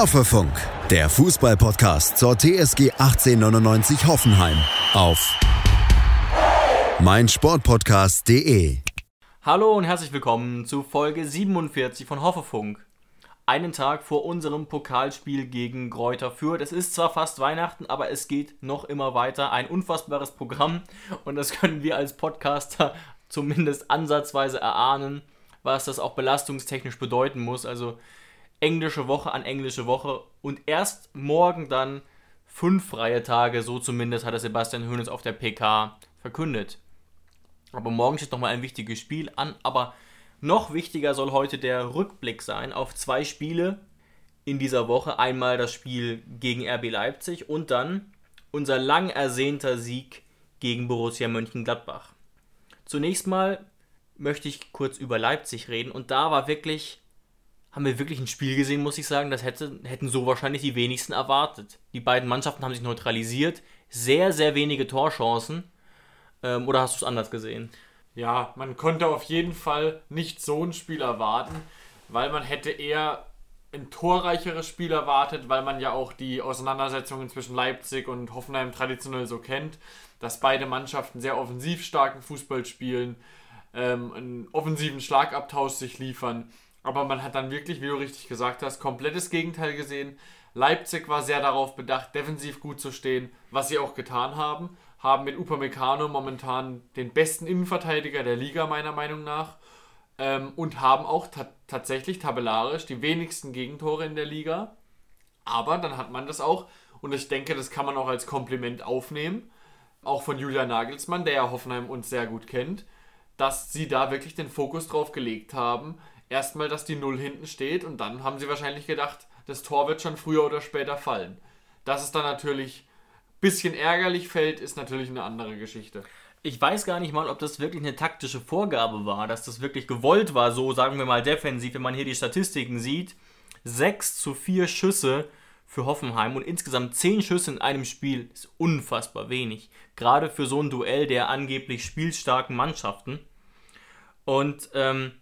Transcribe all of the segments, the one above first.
Hoffefunk, der Fußballpodcast zur TSG 1899 Hoffenheim auf meinsportpodcast.de. Hallo und herzlich willkommen zu Folge 47 von Hoffefunk. Einen Tag vor unserem Pokalspiel gegen Kräuter Fürth. Es ist zwar fast Weihnachten, aber es geht noch immer weiter. Ein unfassbares Programm und das können wir als Podcaster zumindest ansatzweise erahnen, was das auch belastungstechnisch bedeuten muss. Also englische Woche an englische Woche und erst morgen dann fünf freie Tage, so zumindest hat Sebastian Hoeneß auf der PK verkündet. Aber morgen steht nochmal ein wichtiges Spiel an, aber noch wichtiger soll heute der Rückblick sein auf zwei Spiele in dieser Woche. Einmal das Spiel gegen RB Leipzig und dann unser lang ersehnter Sieg gegen Borussia Mönchengladbach. Zunächst mal möchte ich kurz über Leipzig reden und da war wirklich haben wir wirklich ein Spiel gesehen, muss ich sagen. Das hätte, hätten so wahrscheinlich die wenigsten erwartet. Die beiden Mannschaften haben sich neutralisiert. Sehr, sehr wenige Torchancen. Ähm, oder hast du es anders gesehen? Ja, man konnte auf jeden Fall nicht so ein Spiel erwarten, weil man hätte eher ein torreicheres Spiel erwartet, weil man ja auch die Auseinandersetzungen zwischen Leipzig und Hoffenheim traditionell so kennt, dass beide Mannschaften sehr offensiv starken Fußball spielen, ähm, einen offensiven Schlagabtausch sich liefern aber man hat dann wirklich, wie du richtig gesagt hast, komplettes Gegenteil gesehen. Leipzig war sehr darauf bedacht, defensiv gut zu stehen, was sie auch getan haben. Haben mit Upamecano momentan den besten Innenverteidiger der Liga, meiner Meinung nach. Ähm, und haben auch ta tatsächlich tabellarisch die wenigsten Gegentore in der Liga. Aber dann hat man das auch, und ich denke, das kann man auch als Kompliment aufnehmen, auch von Julian Nagelsmann, der ja Hoffenheim uns sehr gut kennt, dass sie da wirklich den Fokus drauf gelegt haben, erstmal, dass die Null hinten steht und dann haben sie wahrscheinlich gedacht, das Tor wird schon früher oder später fallen. Dass es dann natürlich ein bisschen ärgerlich fällt, ist natürlich eine andere Geschichte. Ich weiß gar nicht mal, ob das wirklich eine taktische Vorgabe war, dass das wirklich gewollt war, so sagen wir mal defensiv, wenn man hier die Statistiken sieht. 6 zu 4 Schüsse für Hoffenheim und insgesamt 10 Schüsse in einem Spiel ist unfassbar wenig. Gerade für so ein Duell der angeblich spielstarken Mannschaften. Und ähm,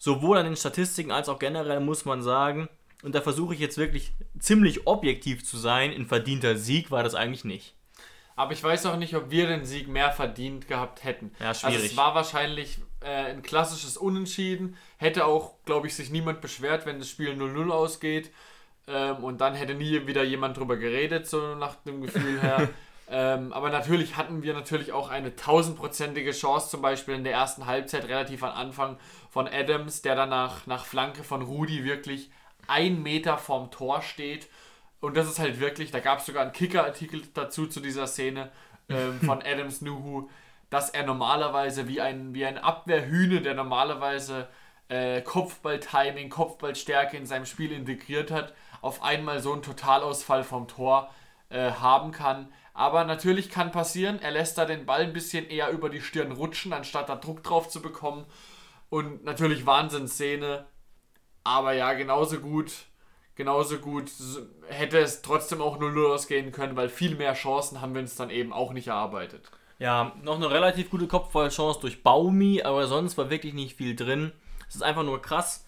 sowohl an den Statistiken als auch generell muss man sagen, und da versuche ich jetzt wirklich ziemlich objektiv zu sein, ein verdienter Sieg war das eigentlich nicht. Aber ich weiß auch nicht, ob wir den Sieg mehr verdient gehabt hätten. Ja, schwierig. Also es war wahrscheinlich äh, ein klassisches Unentschieden. Hätte auch, glaube ich, sich niemand beschwert, wenn das Spiel 0-0 ausgeht. Ähm, und dann hätte nie wieder jemand drüber geredet, so nach dem Gefühl her. Ähm, aber natürlich hatten wir natürlich auch eine tausendprozentige Chance, zum Beispiel in der ersten Halbzeit relativ am Anfang von Adams, der danach nach Flanke von Rudi wirklich ein Meter vorm Tor steht. Und das ist halt wirklich, da gab es sogar einen Kicker-Artikel dazu zu dieser Szene ähm, von Adams Nuhu, dass er normalerweise wie ein, wie ein Abwehrhühne, der normalerweise äh, Kopfball-Timing, Kopfballstärke in seinem Spiel integriert hat, auf einmal so einen Totalausfall vom Tor äh, haben kann. Aber natürlich kann passieren, er lässt da den Ball ein bisschen eher über die Stirn rutschen, anstatt da Druck drauf zu bekommen. Und natürlich Wahnsinnsszene. Aber ja, genauso gut, genauso gut hätte es trotzdem auch 0-0 ausgehen können, weil viel mehr Chancen haben wir uns dann eben auch nicht erarbeitet. Ja, noch eine relativ gute Kopfballchance durch Baumi, aber sonst war wirklich nicht viel drin. Es ist einfach nur krass.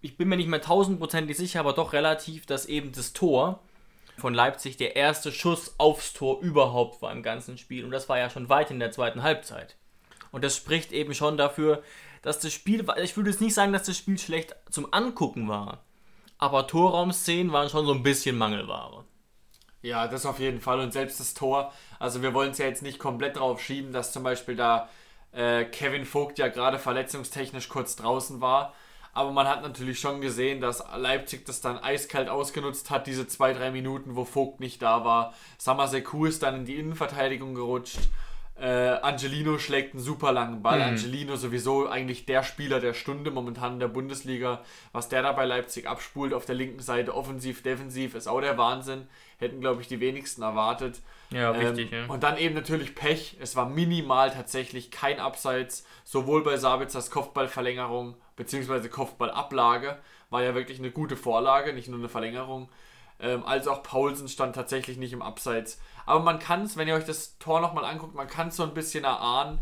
Ich bin mir nicht mehr tausendprozentig sicher, aber doch relativ, dass eben das Tor von Leipzig der erste Schuss aufs Tor überhaupt war im ganzen Spiel. Und das war ja schon weit in der zweiten Halbzeit. Und das spricht eben schon dafür, dass das Spiel, ich würde jetzt nicht sagen, dass das Spiel schlecht zum Angucken war, aber Torraumszenen waren schon so ein bisschen Mangelware. Ja, das auf jeden Fall. Und selbst das Tor, also wir wollen es ja jetzt nicht komplett drauf schieben, dass zum Beispiel da äh, Kevin Vogt ja gerade verletzungstechnisch kurz draußen war. Aber man hat natürlich schon gesehen, dass Leipzig das dann eiskalt ausgenutzt hat, diese zwei, drei Minuten, wo Vogt nicht da war. Samaseku ist dann in die Innenverteidigung gerutscht. Äh, Angelino schlägt einen super langen Ball. Mhm. Angelino sowieso eigentlich der Spieler der Stunde momentan in der Bundesliga. Was der da bei Leipzig abspult auf der linken Seite, offensiv, defensiv, ist auch der Wahnsinn. Hätten, glaube ich, die wenigsten erwartet. Ja, ähm, richtig. Ja. Und dann eben natürlich Pech. Es war minimal tatsächlich kein Abseits, sowohl bei Sabitzers Kopfballverlängerung beziehungsweise Kopfballablage war ja wirklich eine gute Vorlage, nicht nur eine Verlängerung. Ähm, als auch Paulsen stand tatsächlich nicht im Abseits. Aber man kann es, wenn ihr euch das Tor nochmal anguckt, man kann es so ein bisschen erahnen,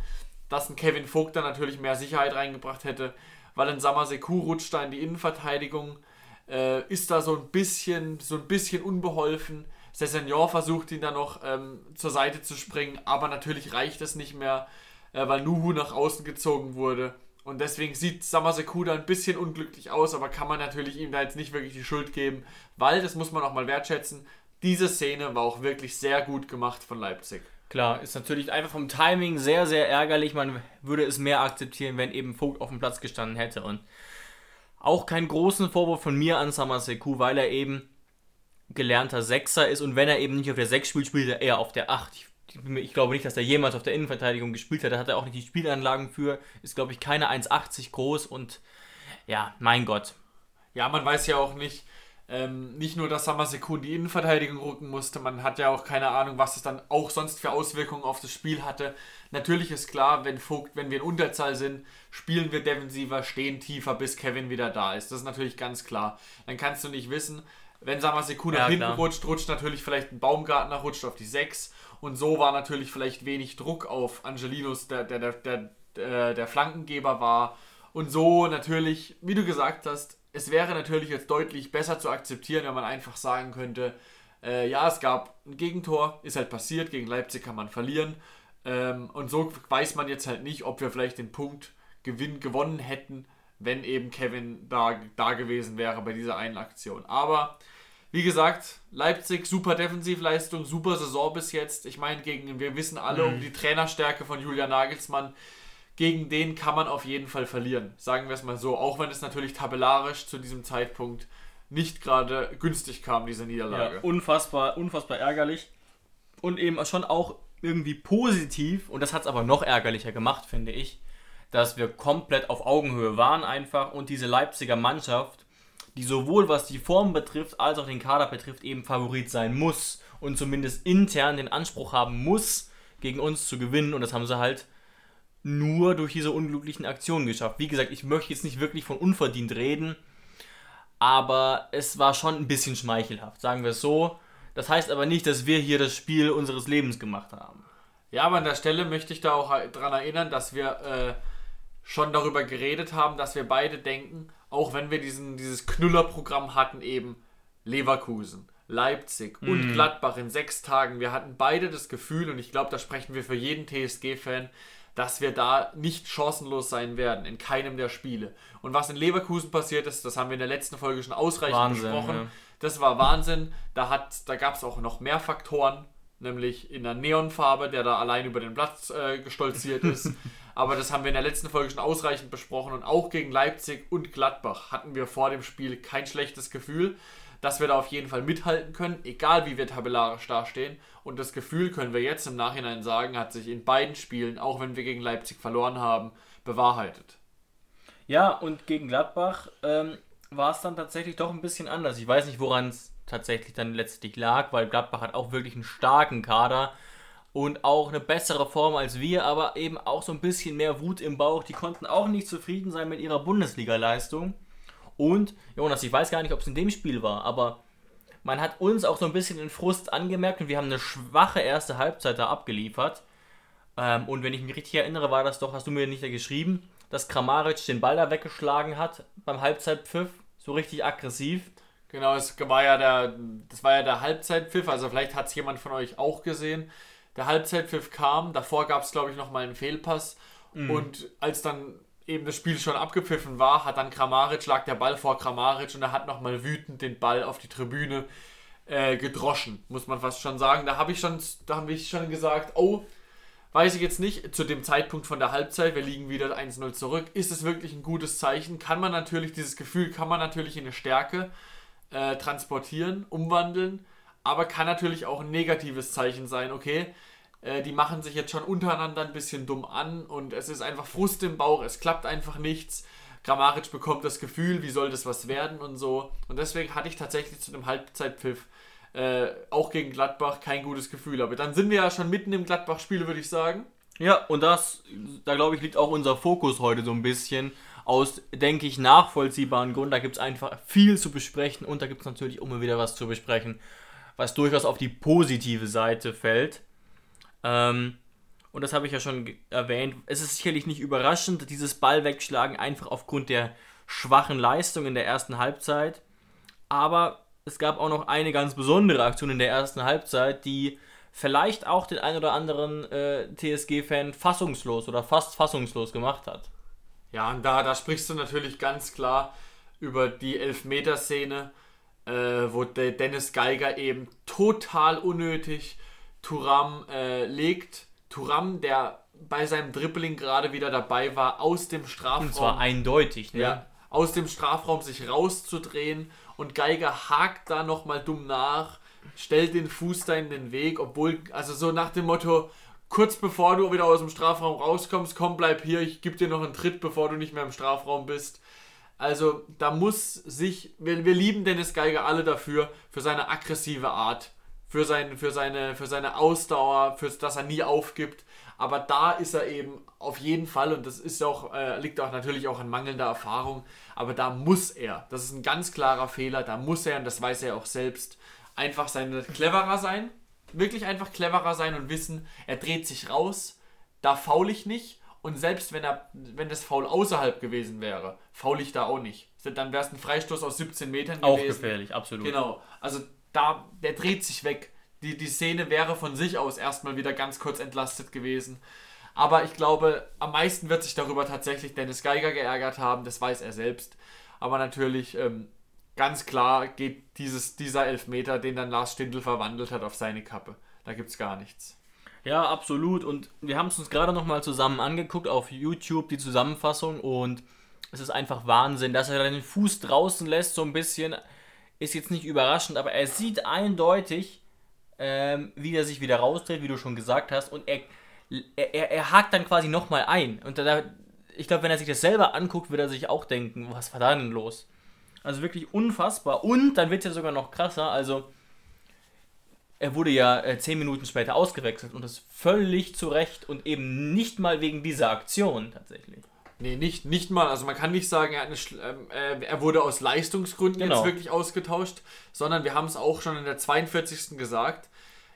dass ein Kevin Vogt da natürlich mehr Sicherheit reingebracht hätte, weil ein Samaseku rutscht da in die Innenverteidigung. äh, ist da so ein bisschen, so ein bisschen unbeholfen. Sessegnon versucht ihn dann noch ähm, zur Seite zu springen, aber natürlich reicht es nicht mehr, äh, weil Nuhu nach außen gezogen wurde. Und deswegen sieht Samasekuda ein bisschen unglücklich aus, aber kann man natürlich ihm da jetzt nicht wirklich die Schuld geben, weil, das muss man auch mal wertschätzen, diese Szene war auch wirklich sehr gut gemacht von Leipzig. Klar, ist natürlich einfach vom Timing sehr, sehr ärgerlich. Man würde es mehr akzeptieren, wenn eben Vogt auf dem Platz gestanden hätte. Und auch keinen großen Vorwurf von mir an Samaseku, weil er eben gelernter Sechser ist und wenn er eben nicht auf der 6 spielt, spielt er eher auf der 8. Ich ich glaube nicht, dass er jemals auf der Innenverteidigung gespielt hat. Da hat er auch nicht die Spielanlagen für. Ist, glaube ich, keine 1,80 groß und ja, mein Gott. Ja, man weiß ja auch nicht, ähm, nicht nur, dass Samasekun die Innenverteidigung rücken musste, man hat ja auch keine Ahnung, was es dann auch sonst für Auswirkungen auf das Spiel hatte. Natürlich ist klar, wenn Vogt, wenn wir in Unterzahl sind, spielen wir defensiver, stehen tiefer, bis Kevin wieder da ist. Das ist natürlich ganz klar. Dann kannst du nicht wissen, wenn Samasekun ja, nach hinten klar. rutscht, rutscht natürlich vielleicht ein Baumgartner, rutscht auf die 6 und so war natürlich vielleicht wenig Druck auf Angelinos, der, der, der, der, der, der Flankengeber war. Und so natürlich, wie du gesagt hast, es wäre natürlich jetzt deutlich besser zu akzeptieren, wenn man einfach sagen könnte, äh, ja, es gab ein Gegentor, ist halt passiert, gegen Leipzig kann man verlieren. Ähm, und so weiß man jetzt halt nicht, ob wir vielleicht den Punkt Gewinn gewonnen hätten, wenn eben Kevin da, da gewesen wäre bei dieser einen Aktion. Aber wie gesagt, Leipzig, super Defensivleistung, super Saison bis jetzt. Ich meine, gegen, wir wissen alle mhm. um die Trainerstärke von Julian Nagelsmann. Gegen den kann man auf jeden Fall verlieren. Sagen wir es mal so. Auch wenn es natürlich tabellarisch zu diesem Zeitpunkt nicht gerade günstig kam, diese Niederlage. Ja, unfassbar, unfassbar ärgerlich. Und eben schon auch irgendwie positiv, und das hat es aber noch ärgerlicher gemacht, finde ich, dass wir komplett auf Augenhöhe waren einfach und diese Leipziger Mannschaft die sowohl was die Form betrifft, als auch den Kader betrifft, eben Favorit sein muss und zumindest intern den Anspruch haben muss, gegen uns zu gewinnen. Und das haben sie halt nur durch diese unglücklichen Aktionen geschafft. Wie gesagt, ich möchte jetzt nicht wirklich von unverdient reden, aber es war schon ein bisschen schmeichelhaft, sagen wir es so. Das heißt aber nicht, dass wir hier das Spiel unseres Lebens gemacht haben. Ja, aber an der Stelle möchte ich da auch daran erinnern, dass wir äh, schon darüber geredet haben, dass wir beide denken, auch wenn wir diesen, dieses Knüllerprogramm hatten, eben Leverkusen, Leipzig mhm. und Gladbach in sechs Tagen. Wir hatten beide das Gefühl, und ich glaube, da sprechen wir für jeden TSG-Fan, dass wir da nicht chancenlos sein werden in keinem der Spiele. Und was in Leverkusen passiert ist, das haben wir in der letzten Folge schon ausreichend Wahnsinn, besprochen. Ja. Das war Wahnsinn. Da, da gab es auch noch mehr Faktoren, nämlich in der Neonfarbe, der da allein über den Platz äh, gestolziert ist. Aber das haben wir in der letzten Folge schon ausreichend besprochen. Und auch gegen Leipzig und Gladbach hatten wir vor dem Spiel kein schlechtes Gefühl, dass wir da auf jeden Fall mithalten können, egal wie wir tabellarisch dastehen. Und das Gefühl, können wir jetzt im Nachhinein sagen, hat sich in beiden Spielen, auch wenn wir gegen Leipzig verloren haben, bewahrheitet. Ja, und gegen Gladbach ähm, war es dann tatsächlich doch ein bisschen anders. Ich weiß nicht, woran es tatsächlich dann letztlich lag, weil Gladbach hat auch wirklich einen starken Kader und auch eine bessere Form als wir, aber eben auch so ein bisschen mehr Wut im Bauch. Die konnten auch nicht zufrieden sein mit ihrer Bundesliga-Leistung. Und, Jonas, ich weiß gar nicht, ob es in dem Spiel war, aber man hat uns auch so ein bisschen den Frust angemerkt und wir haben eine schwache erste Halbzeit da abgeliefert. Ähm, und wenn ich mich richtig erinnere, war das doch, hast du mir nicht da geschrieben, dass Kramaric den Ball da weggeschlagen hat beim Halbzeitpfiff, so richtig aggressiv. Genau, es war ja der, das war ja der Halbzeitpfiff, also vielleicht hat es jemand von euch auch gesehen der Halbzeitpfiff kam. Davor gab es, glaube ich, noch mal einen Fehlpass. Mhm. Und als dann eben das Spiel schon abgepfiffen war, hat dann Kramaric, lag der Ball vor Kramaric und er hat nochmal wütend den Ball auf die Tribüne äh, gedroschen, muss man fast schon sagen. Da habe ich schon, da habe ich schon gesagt, oh, weiß ich jetzt nicht, zu dem Zeitpunkt von der Halbzeit, wir liegen wieder 1-0 zurück, ist es wirklich ein gutes Zeichen? Kann man natürlich, dieses Gefühl kann man natürlich in eine Stärke äh, transportieren, umwandeln aber kann natürlich auch ein negatives Zeichen sein, okay, äh, die machen sich jetzt schon untereinander ein bisschen dumm an und es ist einfach Frust im Bauch, es klappt einfach nichts. Grammaric bekommt das Gefühl, wie soll das was werden und so. Und deswegen hatte ich tatsächlich zu dem Halbzeitpfiff äh, auch gegen Gladbach kein gutes Gefühl. Aber dann sind wir ja schon mitten im Gladbach-Spiel, würde ich sagen. Ja, und das, da glaube ich, liegt auch unser Fokus heute so ein bisschen aus, denke ich, nachvollziehbaren Gründen. Da gibt es einfach viel zu besprechen und da gibt es natürlich immer wieder was zu besprechen was durchaus auf die positive Seite fällt. Ähm, und das habe ich ja schon erwähnt. Es ist sicherlich nicht überraschend, dieses Ball wegschlagen, einfach aufgrund der schwachen Leistung in der ersten Halbzeit. Aber es gab auch noch eine ganz besondere Aktion in der ersten Halbzeit, die vielleicht auch den ein oder anderen äh, TSG-Fan fassungslos oder fast fassungslos gemacht hat. Ja, und da, da sprichst du natürlich ganz klar über die Elfmeterszene, äh, wo der Dennis Geiger eben total unnötig Turam äh, legt. Turam, der bei seinem Dribbling gerade wieder dabei war, aus dem Strafraum. Und zwar eindeutig, ne? Ja, aus dem Strafraum sich rauszudrehen und Geiger hakt da nochmal dumm nach, stellt den Fuß da in den Weg, obwohl, also so nach dem Motto, kurz bevor du wieder aus dem Strafraum rauskommst, komm, bleib hier, ich gebe dir noch einen Tritt, bevor du nicht mehr im Strafraum bist. Also da muss sich, wir, wir lieben Dennis Geiger alle dafür, für seine aggressive Art, für, sein, für, seine, für seine Ausdauer, für dass er nie aufgibt. Aber da ist er eben auf jeden Fall, und das ist auch, äh, liegt auch natürlich auch an mangelnder Erfahrung, aber da muss er, das ist ein ganz klarer Fehler, da muss er, und das weiß er auch selbst, einfach seine cleverer sein, wirklich einfach cleverer sein und wissen, er dreht sich raus, da faul ich nicht, und selbst wenn er, wenn das Foul außerhalb gewesen wäre, faul ich da auch nicht. Dann wäre es ein Freistoß aus 17 Metern gewesen. Auch gefährlich, absolut. Genau. Also da, der dreht sich weg. Die, die Szene wäre von sich aus erstmal wieder ganz kurz entlastet gewesen. Aber ich glaube, am meisten wird sich darüber tatsächlich Dennis Geiger geärgert haben, das weiß er selbst. Aber natürlich, ähm, ganz klar geht dieses, dieser Elfmeter, den dann Lars Stindl verwandelt hat, auf seine Kappe. Da gibt es gar nichts. Ja, absolut. Und wir haben es uns gerade nochmal zusammen angeguckt auf YouTube, die Zusammenfassung. Und es ist einfach Wahnsinn, dass er den Fuß draußen lässt, so ein bisschen. Ist jetzt nicht überraschend, aber er sieht eindeutig, ähm, wie er sich wieder rausdreht, wie du schon gesagt hast. Und er, er, er hakt dann quasi nochmal ein. Und da, ich glaube, wenn er sich das selber anguckt, wird er sich auch denken, was war da denn los? Also wirklich unfassbar. Und dann wird es ja sogar noch krasser. Also er wurde ja äh, zehn Minuten später ausgewechselt und das völlig zu Recht und eben nicht mal wegen dieser Aktion tatsächlich. Nee, nicht, nicht mal. Also man kann nicht sagen, er, eine, äh, er wurde aus Leistungsgründen genau. jetzt wirklich ausgetauscht, sondern wir haben es auch schon in der 42. gesagt.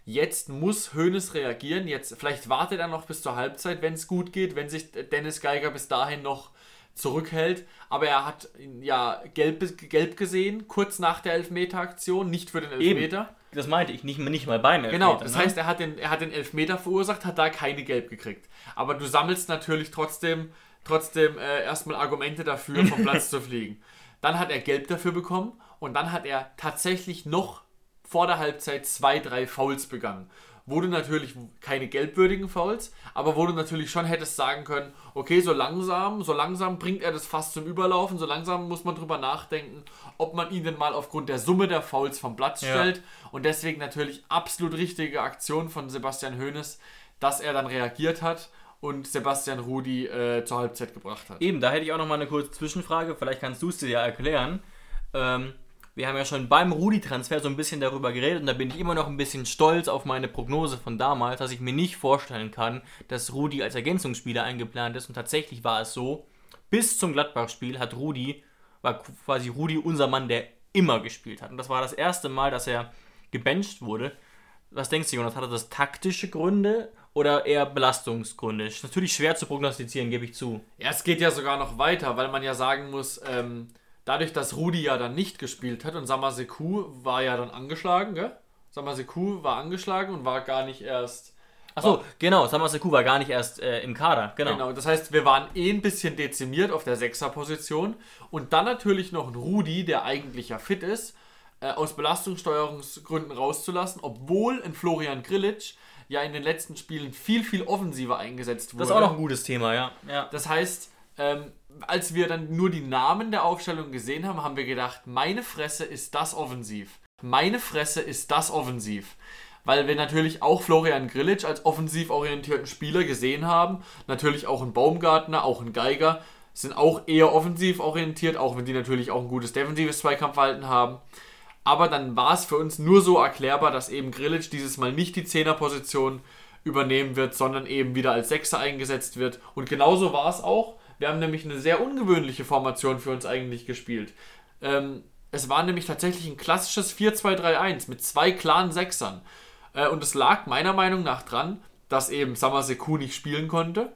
Jetzt muss Hoeneß reagieren. Jetzt vielleicht wartet er noch bis zur Halbzeit, wenn es gut geht, wenn sich Dennis Geiger bis dahin noch zurückhält. Aber er hat ja gelb, gelb gesehen, kurz nach der Elfmeter-Aktion, nicht für den Elfmeter. Eben. Das meinte ich, nicht, nicht mal beim Elfmeter. Genau, das ne? heißt, er hat, den, er hat den Elfmeter verursacht, hat da keine Gelb gekriegt. Aber du sammelst natürlich trotzdem, trotzdem äh, erstmal Argumente dafür, vom Platz zu fliegen. Dann hat er Gelb dafür bekommen und dann hat er tatsächlich noch vor der Halbzeit zwei, drei Fouls begangen wurde natürlich keine gelbwürdigen Fouls, aber wo du natürlich schon hättest sagen können, okay, so langsam, so langsam bringt er das fast zum Überlaufen, so langsam muss man drüber nachdenken, ob man ihn denn mal aufgrund der Summe der Fouls vom Platz ja. stellt und deswegen natürlich absolut richtige Aktion von Sebastian Hoeneß, dass er dann reagiert hat und Sebastian Rudi äh, zur Halbzeit gebracht hat. Eben, da hätte ich auch noch mal eine kurze Zwischenfrage, vielleicht kannst du es dir ja erklären. Ähm, wir haben ja schon beim Rudi-Transfer so ein bisschen darüber geredet und da bin ich immer noch ein bisschen stolz auf meine Prognose von damals, dass ich mir nicht vorstellen kann, dass Rudi als Ergänzungsspieler eingeplant ist und tatsächlich war es so, bis zum Gladbach-Spiel hat Rudi, war quasi Rudi unser Mann, der immer gespielt hat und das war das erste Mal, dass er gebencht wurde. Was denkst du, Jonas, hat er das taktische Gründe oder eher Belastungsgründe? Ist natürlich schwer zu prognostizieren, gebe ich zu. Ja, es geht ja sogar noch weiter, weil man ja sagen muss, ähm, dadurch, dass Rudi ja dann nicht gespielt hat und Samaseku war ja dann angeschlagen, gell? Samaseku war angeschlagen und war gar nicht erst. Achso, genau, Samaseku war gar nicht erst äh, im Kader, genau. Genau, das heißt, wir waren eh ein bisschen dezimiert auf der Sechser-Position und dann natürlich noch ein Rudi, der eigentlich ja fit ist, äh, aus Belastungssteuerungsgründen rauszulassen, obwohl ein Florian Grillitsch ja in den letzten Spielen viel, viel offensiver eingesetzt wurde. Das ist auch noch ein gutes Thema, ja. ja. Das heißt, ähm, als wir dann nur die Namen der Aufstellung gesehen haben, haben wir gedacht, meine Fresse ist das offensiv. Meine Fresse ist das offensiv. Weil wir natürlich auch Florian Grillitsch als offensiv orientierten Spieler gesehen haben. Natürlich auch ein Baumgartner, auch ein Geiger sind auch eher offensiv orientiert, auch wenn die natürlich auch ein gutes defensives Zweikampfverhalten haben. Aber dann war es für uns nur so erklärbar, dass eben Grillitsch dieses Mal nicht die Zehnerposition übernehmen wird, sondern eben wieder als Sechser eingesetzt wird. Und genauso war es auch. Wir haben nämlich eine sehr ungewöhnliche Formation für uns eigentlich gespielt. Ähm, es war nämlich tatsächlich ein klassisches 4-2-3-1 mit zwei klaren Sechsern. Äh, und es lag meiner Meinung nach dran, dass eben Samaseku nicht spielen konnte.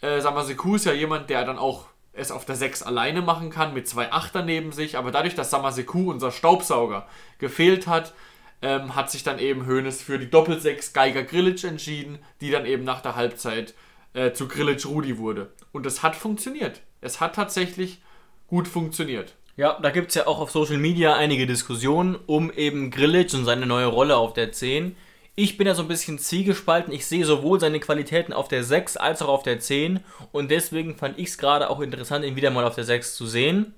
Äh, Samaseku ist ja jemand, der dann auch es auf der 6 alleine machen kann, mit zwei Achter neben sich, aber dadurch, dass Samaseku, unser Staubsauger, gefehlt hat, ähm, hat sich dann eben Hoeneß für die Doppel-6 Geiger Grillic entschieden, die dann eben nach der Halbzeit äh, zu Grillic Rudi wurde. Und es hat funktioniert. Es hat tatsächlich gut funktioniert. Ja, da gibt es ja auch auf Social Media einige Diskussionen um eben Grillic und seine neue Rolle auf der 10. Ich bin ja so ein bisschen zielgespalten. Ich sehe sowohl seine Qualitäten auf der 6 als auch auf der 10. Und deswegen fand ich es gerade auch interessant, ihn wieder mal auf der 6 zu sehen.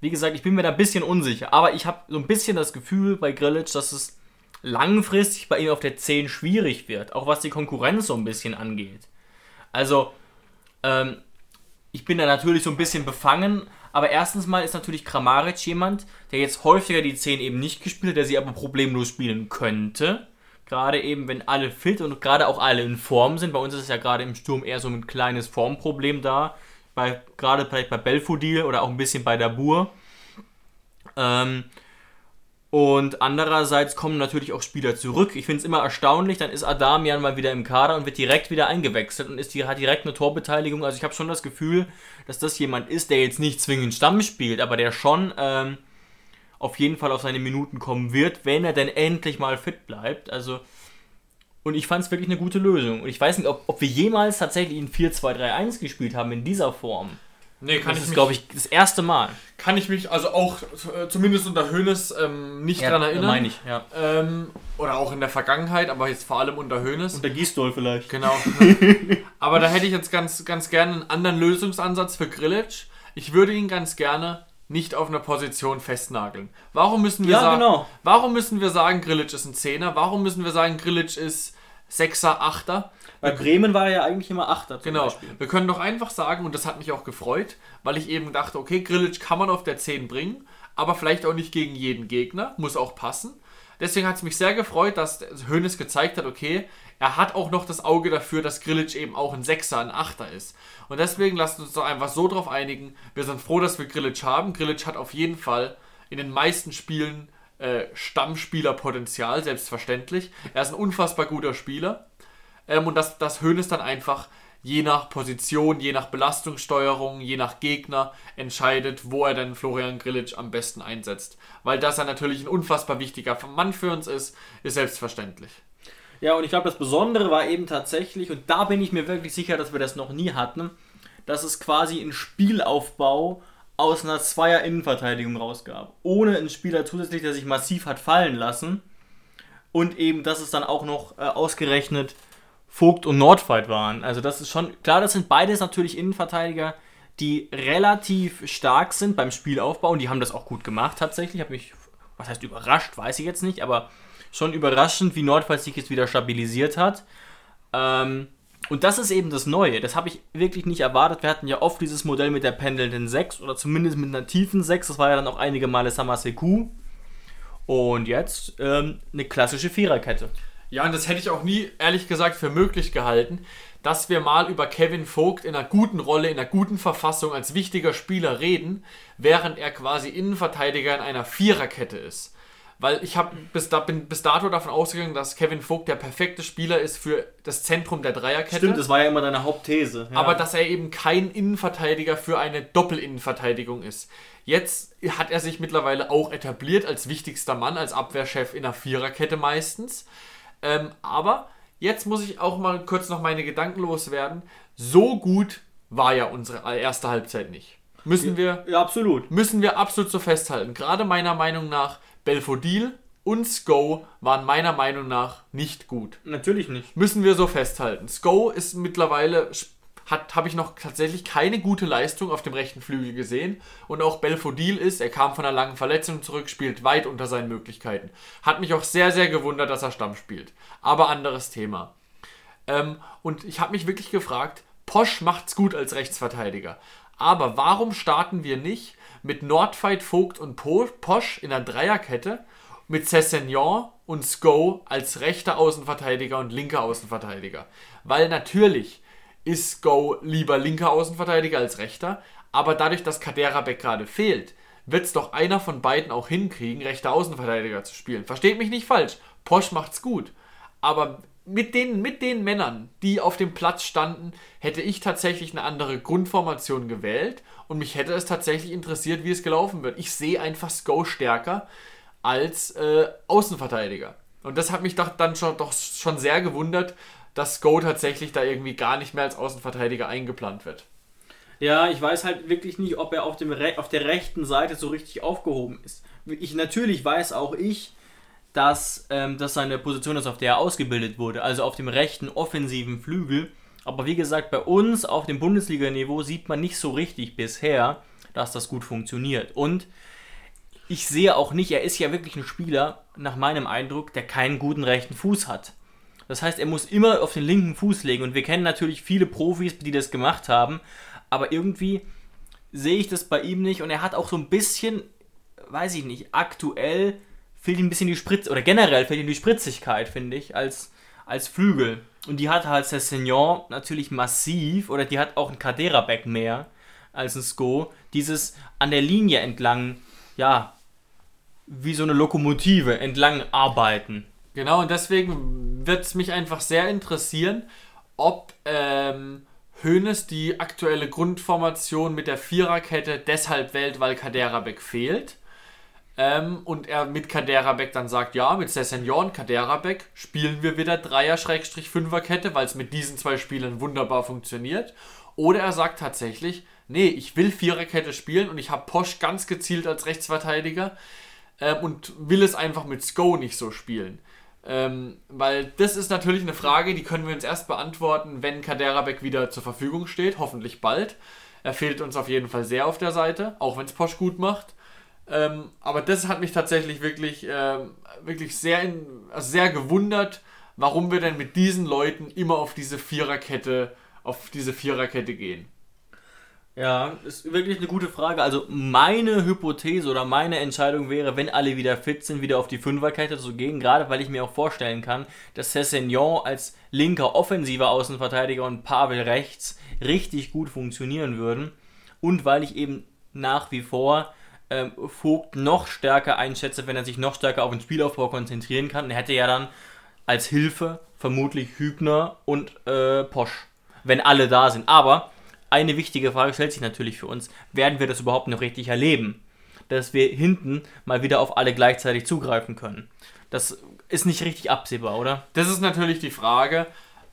Wie gesagt, ich bin mir da ein bisschen unsicher. Aber ich habe so ein bisschen das Gefühl bei Grillic, dass es langfristig bei ihm auf der 10 schwierig wird. Auch was die Konkurrenz so ein bisschen angeht. Also, ähm, ich bin da natürlich so ein bisschen befangen. Aber erstens mal ist natürlich Kramaric jemand, der jetzt häufiger die 10 eben nicht gespielt hat, der sie aber problemlos spielen könnte. Gerade eben, wenn alle fit und gerade auch alle in Form sind. Bei uns ist es ja gerade im Sturm eher so ein kleines Formproblem da. Bei, gerade vielleicht bei Belfodil oder auch ein bisschen bei Dabur. Ähm, und andererseits kommen natürlich auch Spieler zurück. Ich finde es immer erstaunlich, dann ist Adamian mal wieder im Kader und wird direkt wieder eingewechselt und ist hat direkt eine Torbeteiligung. Also ich habe schon das Gefühl, dass das jemand ist, der jetzt nicht zwingend Stamm spielt, aber der schon ähm, auf jeden Fall auf seine Minuten kommen wird, wenn er denn endlich mal fit bleibt. Also, und ich fand es wirklich eine gute Lösung. Und ich weiß nicht, ob, ob wir jemals tatsächlich in 4-2-3-1 gespielt haben in dieser Form. Nee, kann das ich ist, glaube ich, das erste Mal. Kann ich mich also auch äh, zumindest unter Hönes ähm, nicht ja, dran erinnern. meine ich, ja. Ähm, oder auch in der Vergangenheit, aber jetzt vor allem unter Hönes. Unter Gisdol vielleicht. Genau. aber da hätte ich jetzt ganz, ganz gerne einen anderen Lösungsansatz für Grillitsch. Ich würde ihn ganz gerne nicht auf einer Position festnageln. Warum müssen wir, ja, sagen, genau. warum müssen wir sagen, Grillitsch ist ein Zehner? Warum müssen wir sagen, Grillitsch ist Sechser, Achter? Bei Bremen war er ja eigentlich immer Achter zum genau. Beispiel. Wir können doch einfach sagen, und das hat mich auch gefreut, weil ich eben dachte, okay, Grillitsch kann man auf der 10 bringen, aber vielleicht auch nicht gegen jeden Gegner, muss auch passen. Deswegen hat es mich sehr gefreut, dass Hoeneß gezeigt hat, okay, er hat auch noch das Auge dafür, dass Grillitsch eben auch ein Sechser, ein Achter ist. Und deswegen lasst uns doch einfach so drauf einigen. Wir sind froh, dass wir Grillitsch haben. Grillitsch hat auf jeden Fall in den meisten Spielen äh, Stammspielerpotenzial, selbstverständlich. Er ist ein unfassbar guter Spieler. Ähm, und dass das Hoeneß dann einfach je nach Position, je nach Belastungssteuerung, je nach Gegner entscheidet, wo er denn Florian Grillitsch am besten einsetzt. Weil das er natürlich ein unfassbar wichtiger Mann für uns ist, ist selbstverständlich. Ja, und ich glaube, das Besondere war eben tatsächlich, und da bin ich mir wirklich sicher, dass wir das noch nie hatten, dass es quasi einen Spielaufbau aus einer Zweier-Innenverteidigung rausgab. Ohne einen Spieler zusätzlich, der sich massiv hat fallen lassen. Und eben, dass es dann auch noch äh, ausgerechnet Vogt und Nordfight waren. Also das ist schon, klar, das sind beides natürlich Innenverteidiger, die relativ stark sind beim Spielaufbau und die haben das auch gut gemacht tatsächlich. Ich habe mich, was heißt überrascht, weiß ich jetzt nicht, aber schon überraschend, wie Nordpfalz sich jetzt wieder stabilisiert hat. Ähm, und das ist eben das Neue. Das habe ich wirklich nicht erwartet. Wir hatten ja oft dieses Modell mit der pendelnden 6 oder zumindest mit einer tiefen 6. Das war ja dann auch einige Male Samaseku. Und jetzt ähm, eine klassische Viererkette. Ja, und das hätte ich auch nie, ehrlich gesagt, für möglich gehalten, dass wir mal über Kevin Vogt in einer guten Rolle, in einer guten Verfassung als wichtiger Spieler reden, während er quasi Innenverteidiger in einer Viererkette ist. Weil ich hab bis da, bin bis dato davon ausgegangen, dass Kevin Vogt der perfekte Spieler ist für das Zentrum der Dreierkette. Stimmt, das war ja immer deine Hauptthese. Ja. Aber dass er eben kein Innenverteidiger für eine Doppelinnenverteidigung ist. Jetzt hat er sich mittlerweile auch etabliert als wichtigster Mann, als Abwehrchef in einer Viererkette meistens. Ähm, aber jetzt muss ich auch mal kurz noch meine Gedanken loswerden. So gut war ja unsere erste Halbzeit nicht. Müssen wir. Ja, absolut. Müssen wir absolut so festhalten. Gerade meiner Meinung nach Belfodil und Sko waren meiner Meinung nach nicht gut. Natürlich nicht. Müssen wir so festhalten. Sko ist mittlerweile, hat, habe ich noch tatsächlich keine gute Leistung auf dem rechten Flügel gesehen. Und auch Belfodil ist, er kam von einer langen Verletzung zurück, spielt weit unter seinen Möglichkeiten. Hat mich auch sehr, sehr gewundert, dass er Stamm spielt. Aber anderes Thema. Ähm, und ich habe mich wirklich gefragt, Posch macht's gut als Rechtsverteidiger. Aber warum starten wir nicht mit Nordfight, Vogt und Posch in der Dreierkette, mit Cessignon und Sko als rechter Außenverteidiger und linker Außenverteidiger. Weil natürlich ist Sko lieber linker Außenverteidiger als rechter, aber dadurch, dass Kaderabek gerade fehlt, wird es doch einer von beiden auch hinkriegen, rechter Außenverteidiger zu spielen. Versteht mich nicht falsch, Posch macht's gut. Aber mit den, mit den Männern, die auf dem Platz standen, hätte ich tatsächlich eine andere Grundformation gewählt und mich hätte es tatsächlich interessiert, wie es gelaufen wird. Ich sehe einfach Sko stärker als äh, Außenverteidiger. Und das hat mich doch dann schon, doch schon sehr gewundert, dass Sko tatsächlich da irgendwie gar nicht mehr als Außenverteidiger eingeplant wird. Ja, ich weiß halt wirklich nicht, ob er auf, dem Re auf der rechten Seite so richtig aufgehoben ist. Ich, natürlich weiß auch ich, dass ähm, das seine Position ist, auf der er ausgebildet wurde, also auf dem rechten offensiven Flügel. Aber wie gesagt, bei uns auf dem Bundesliga-Niveau sieht man nicht so richtig bisher, dass das gut funktioniert. Und ich sehe auch nicht, er ist ja wirklich ein Spieler, nach meinem Eindruck, der keinen guten rechten Fuß hat. Das heißt, er muss immer auf den linken Fuß legen. Und wir kennen natürlich viele Profis, die das gemacht haben. Aber irgendwie sehe ich das bei ihm nicht. Und er hat auch so ein bisschen, weiß ich nicht, aktuell fehlt ihm ein bisschen die Spritz, oder generell fehlt ihm die Spritzigkeit, finde ich, als, als Flügel. Und die hat halt der Senior natürlich massiv, oder die hat auch ein Cadera-Back mehr als ein Sko. Dieses an der Linie entlang, ja, wie so eine Lokomotive entlang arbeiten. Genau, und deswegen wird es mich einfach sehr interessieren, ob ähm, Hoeneß die aktuelle Grundformation mit der Viererkette deshalb wählt, weil Kaderabek fehlt. Ähm, und er mit Kaderabek dann sagt, ja, mit Sessignon und Kaderabek spielen wir wieder Dreier-Fünfer-Kette, weil es mit diesen zwei Spielern wunderbar funktioniert. Oder er sagt tatsächlich, nee, ich will Viererkette spielen und ich habe Posch ganz gezielt als Rechtsverteidiger ähm, und will es einfach mit Sko nicht so spielen. Ähm, weil das ist natürlich eine Frage, die können wir uns erst beantworten, wenn Kaderabek wieder zur Verfügung steht, hoffentlich bald. Er fehlt uns auf jeden Fall sehr auf der Seite, auch wenn es Posch gut macht. Ähm, aber das hat mich tatsächlich wirklich, ähm, wirklich sehr, in, also sehr gewundert, warum wir denn mit diesen Leuten immer auf diese Viererkette, auf diese Viererkette gehen. Ja, ist wirklich eine gute Frage. Also meine Hypothese oder meine Entscheidung wäre, wenn alle wieder fit sind, wieder auf die Fünferkette zu gehen. Gerade weil ich mir auch vorstellen kann, dass Cessignon als linker offensiver Außenverteidiger und Pavel rechts richtig gut funktionieren würden. Und weil ich eben nach wie vor ähm, Vogt noch stärker einschätze, wenn er sich noch stärker auf den Spielaufbau konzentrieren kann. Er hätte ja dann als Hilfe vermutlich Hübner und äh, Posch, wenn alle da sind. Aber eine wichtige Frage stellt sich natürlich für uns, werden wir das überhaupt noch richtig erleben? Dass wir hinten mal wieder auf alle gleichzeitig zugreifen können. Das ist nicht richtig absehbar, oder? Das ist natürlich die Frage.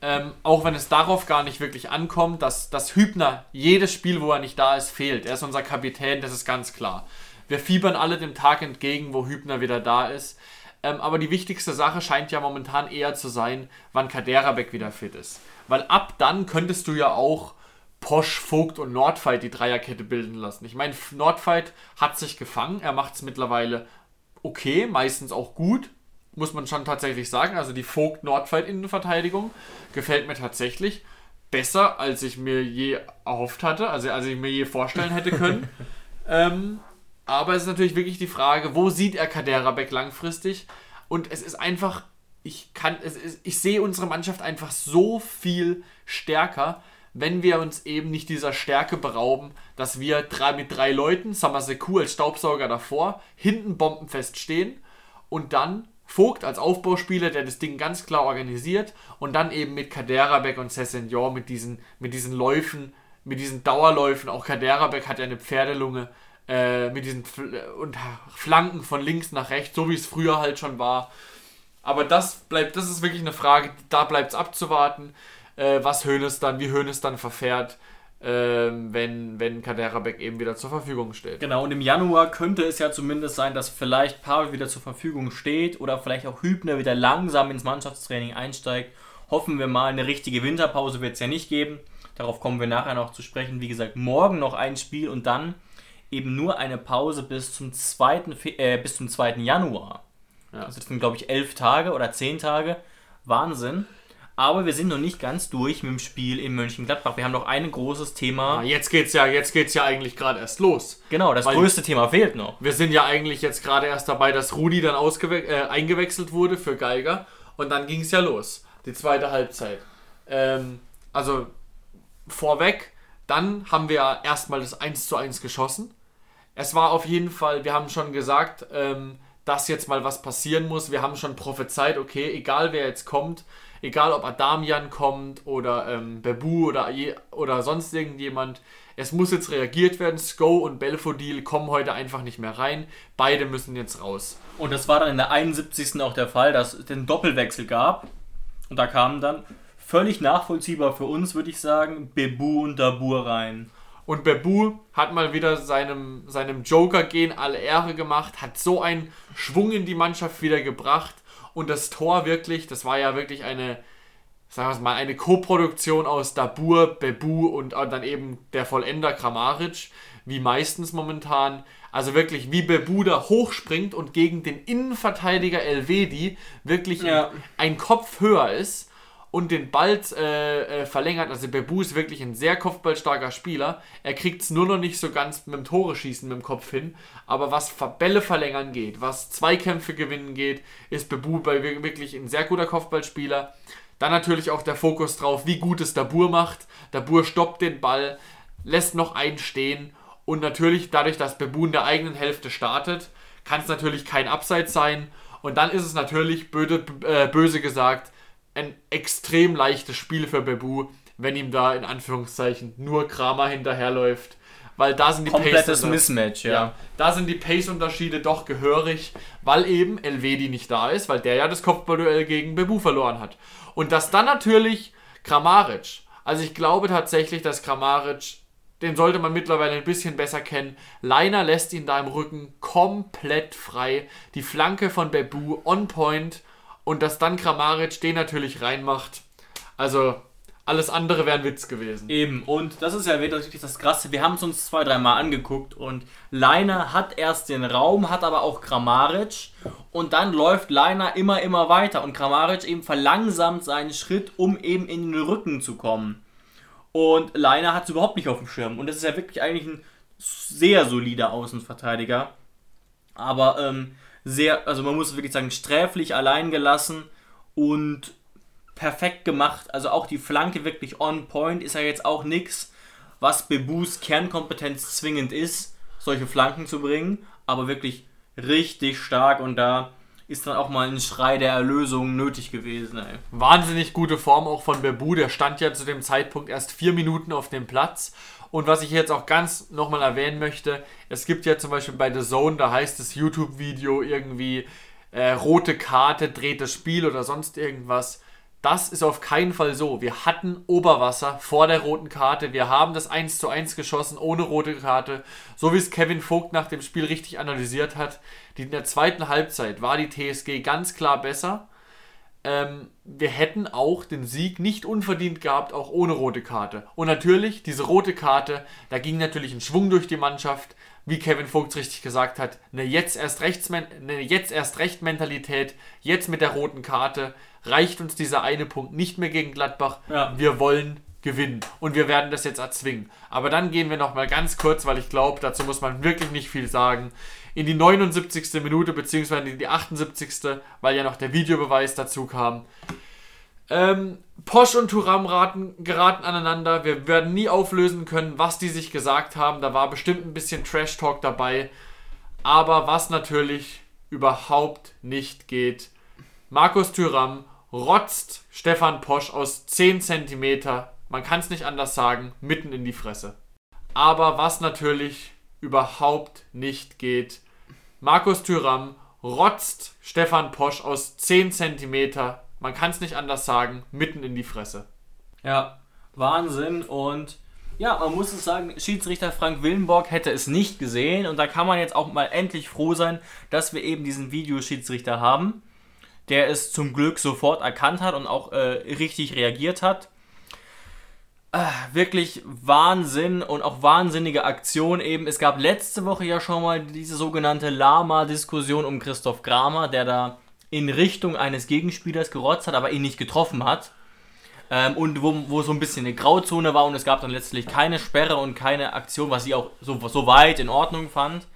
Ähm, auch wenn es darauf gar nicht wirklich ankommt, dass, dass Hübner jedes Spiel, wo er nicht da ist, fehlt. Er ist unser Kapitän, das ist ganz klar. Wir fiebern alle dem Tag entgegen, wo Hübner wieder da ist. Ähm, aber die wichtigste Sache scheint ja momentan eher zu sein, wann Kaderabek wieder fit ist. Weil ab dann könntest du ja auch Posch, Vogt und Nordfight die Dreierkette bilden lassen. Ich meine, Nordfight hat sich gefangen, er macht es mittlerweile okay, meistens auch gut, muss man schon tatsächlich sagen. Also die Vogt-Nordfight-Innenverteidigung gefällt mir tatsächlich besser, als ich mir je erhofft hatte, also als ich mir je vorstellen hätte können. ähm, aber es ist natürlich wirklich die Frage, wo sieht er Kaderabek langfristig? Und es ist einfach, ich kann, es ist, ich sehe unsere Mannschaft einfach so viel stärker, wenn wir uns eben nicht dieser Stärke berauben, dass wir drei, mit drei Leuten, Samaseku als Staubsauger davor, hinten bombenfest stehen und dann Vogt als Aufbauspieler, der das Ding ganz klar organisiert und dann eben mit Kaderabek und Sessenjor mit diesen, mit diesen Läufen, mit diesen Dauerläufen, auch Kaderabek hat ja eine Pferdelunge, äh, mit diesen Fl und Flanken von links nach rechts, so wie es früher halt schon war. Aber das bleibt, das ist wirklich eine Frage, da bleibt es abzuwarten äh, was Hönes dann, wie Hönes dann verfährt, äh, wenn, wenn Kaderabek eben wieder zur Verfügung steht. Genau, und im Januar könnte es ja zumindest sein, dass vielleicht Pavel wieder zur Verfügung steht oder vielleicht auch Hübner wieder langsam ins Mannschaftstraining einsteigt. Hoffen wir mal, eine richtige Winterpause wird es ja nicht geben. Darauf kommen wir nachher noch zu sprechen. Wie gesagt, morgen noch ein Spiel und dann eben nur eine Pause bis zum 2. Äh, bis zum 2. Januar. Ja. Das sind, glaube ich, elf Tage oder zehn Tage. Wahnsinn. Aber wir sind noch nicht ganz durch mit dem Spiel in Mönchengladbach. Wir haben noch ein großes Thema. Ah, jetzt geht's ja, jetzt geht's ja eigentlich gerade erst los. Genau, das größte Thema fehlt noch. Wir sind ja eigentlich jetzt gerade erst dabei, dass Rudi dann äh, eingewechselt wurde für Geiger. Und dann ging es ja los. Die zweite Halbzeit. Ähm, also vorweg, dann haben wir erstmal das 1 zu 1 geschossen. Es war auf jeden Fall, wir haben schon gesagt, ähm, dass jetzt mal was passieren muss. Wir haben schon prophezeit, okay, egal wer jetzt kommt, egal ob Adamian kommt oder ähm, Bebu oder, oder sonst irgendjemand, es muss jetzt reagiert werden. Sko und Belfodil kommen heute einfach nicht mehr rein. Beide müssen jetzt raus. Und das war dann in der 71. auch der Fall, dass es den Doppelwechsel gab. Und da kamen dann völlig nachvollziehbar für uns, würde ich sagen, Bebu und Dabur rein. Und Bebu hat mal wieder seinem, seinem Joker-Gehen alle Ehre gemacht, hat so einen Schwung in die Mannschaft wieder gebracht. Und das Tor wirklich, das war ja wirklich eine, sagen wir mal, eine Co-Produktion aus Dabur, Bebu und dann eben der Vollender Kramaric, wie meistens momentan. Also wirklich, wie Bebu da hochspringt und gegen den Innenverteidiger Elvedi wirklich ja. ein Kopf höher ist und den Ball äh, äh, verlängert. Also Bebu ist wirklich ein sehr kopfballstarker Spieler. Er kriegt es nur noch nicht so ganz mit dem Tore schießen mit dem Kopf hin. Aber was Bälle verlängern geht, was Zweikämpfe gewinnen geht, ist Bebu bei wirklich ein sehr guter Kopfballspieler. Dann natürlich auch der Fokus drauf, wie gut es Dabur macht. Dabur stoppt den Ball, lässt noch einen stehen und natürlich dadurch, dass Bebu in der eigenen Hälfte startet, kann es natürlich kein Abseits sein. Und dann ist es natürlich, böse, äh, böse gesagt, ein extrem leichtes Spiel für Bebu, wenn ihm da in Anführungszeichen nur Kramer hinterherläuft. Weil da sind die Komplettes Pace Mismatch, ja. ja. Da sind die Pace-Unterschiede doch gehörig, weil eben Elvedi nicht da ist, weil der ja das Kopfballduell gegen Bebu verloren hat. Und dass dann natürlich Kramaric, also ich glaube tatsächlich, dass Kramaric, den sollte man mittlerweile ein bisschen besser kennen. Leiner lässt ihn da im Rücken komplett frei. Die Flanke von Bebu on point und dass dann Kramaric den natürlich reinmacht. Also alles andere wäre ein Witz gewesen. Eben, und das ist ja wirklich das Krasse. Wir haben es uns zwei, dreimal angeguckt und Leiner hat erst den Raum, hat aber auch Kramaric und dann läuft Leiner immer, immer weiter und Kramaric eben verlangsamt seinen Schritt, um eben in den Rücken zu kommen. Und Leiner hat es überhaupt nicht auf dem Schirm und das ist ja wirklich eigentlich ein sehr solider Außenverteidiger. Aber ähm, sehr, also man muss wirklich sagen, sträflich allein gelassen und perfekt gemacht. Also auch die Flanke wirklich on point ist ja jetzt auch nichts, was Bebus Kernkompetenz zwingend ist, solche Flanken zu bringen, aber wirklich richtig stark und da ist dann auch mal ein Schrei der Erlösung nötig gewesen. Ey. Wahnsinnig gute Form auch von Bebu, der stand ja zu dem Zeitpunkt erst vier Minuten auf dem Platz. Und was ich jetzt auch ganz nochmal erwähnen möchte, es gibt ja zum Beispiel bei The Zone, da heißt das YouTube-Video irgendwie äh, rote Karte, dreht das Spiel oder sonst irgendwas. Das ist auf keinen Fall so. Wir hatten Oberwasser vor der roten Karte. Wir haben das 1 zu 1 geschossen ohne rote Karte. So wie es Kevin Vogt nach dem Spiel richtig analysiert hat. In der zweiten Halbzeit war die TSG ganz klar besser. Ähm, wir hätten auch den Sieg nicht unverdient gehabt, auch ohne rote Karte. Und natürlich, diese rote Karte, da ging natürlich ein Schwung durch die Mannschaft wie Kevin Vogt richtig gesagt hat, eine jetzt erst, eine jetzt erst recht Mentalität, jetzt mit der roten Karte, reicht uns dieser eine Punkt nicht mehr gegen Gladbach. Ja. Wir wollen gewinnen und wir werden das jetzt erzwingen. Aber dann gehen wir nochmal ganz kurz, weil ich glaube, dazu muss man wirklich nicht viel sagen, in die 79. Minute beziehungsweise in die 78. weil ja noch der Videobeweis dazu kam. Ähm, Posch und Turam raten, geraten aneinander. Wir werden nie auflösen können, was die sich gesagt haben. Da war bestimmt ein bisschen Trash-Talk dabei. Aber was natürlich überhaupt nicht geht, Markus Thüram rotzt Stefan Posch aus 10 cm, man kann es nicht anders sagen, mitten in die Fresse. Aber was natürlich überhaupt nicht geht, Markus Thüram rotzt Stefan Posch aus 10 cm, man kann es nicht anders sagen, mitten in die Fresse. Ja, Wahnsinn und ja, man muss es sagen, Schiedsrichter Frank Willenborg hätte es nicht gesehen und da kann man jetzt auch mal endlich froh sein, dass wir eben diesen Videoschiedsrichter haben der es zum Glück sofort erkannt hat und auch äh, richtig reagiert hat. Äh, wirklich Wahnsinn und auch wahnsinnige Aktion eben. Es gab letzte Woche ja schon mal diese sogenannte Lama-Diskussion um Christoph Kramer, der da in Richtung eines Gegenspielers gerotzt hat, aber ihn nicht getroffen hat. Ähm, und wo, wo so ein bisschen eine Grauzone war und es gab dann letztlich keine Sperre und keine Aktion, was ich auch so, so weit in Ordnung fand.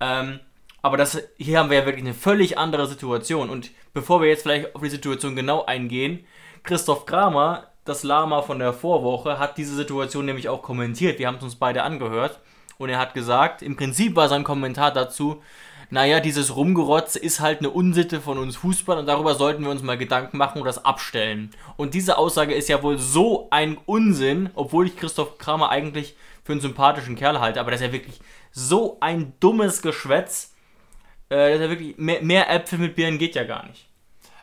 Ähm, aber das, hier haben wir ja wirklich eine völlig andere Situation. Und bevor wir jetzt vielleicht auf die Situation genau eingehen, Christoph Kramer, das Lama von der Vorwoche, hat diese Situation nämlich auch kommentiert. Wir haben es uns beide angehört. Und er hat gesagt, im Prinzip war sein Kommentar dazu, naja, dieses Rumgerotze ist halt eine Unsitte von uns Fußball und darüber sollten wir uns mal Gedanken machen und das abstellen. Und diese Aussage ist ja wohl so ein Unsinn, obwohl ich Christoph Kramer eigentlich für einen sympathischen Kerl halte, aber das ist ja wirklich so ein dummes Geschwätz. Äh, das ist ja wirklich, mehr, mehr Äpfel mit Birnen geht ja gar nicht.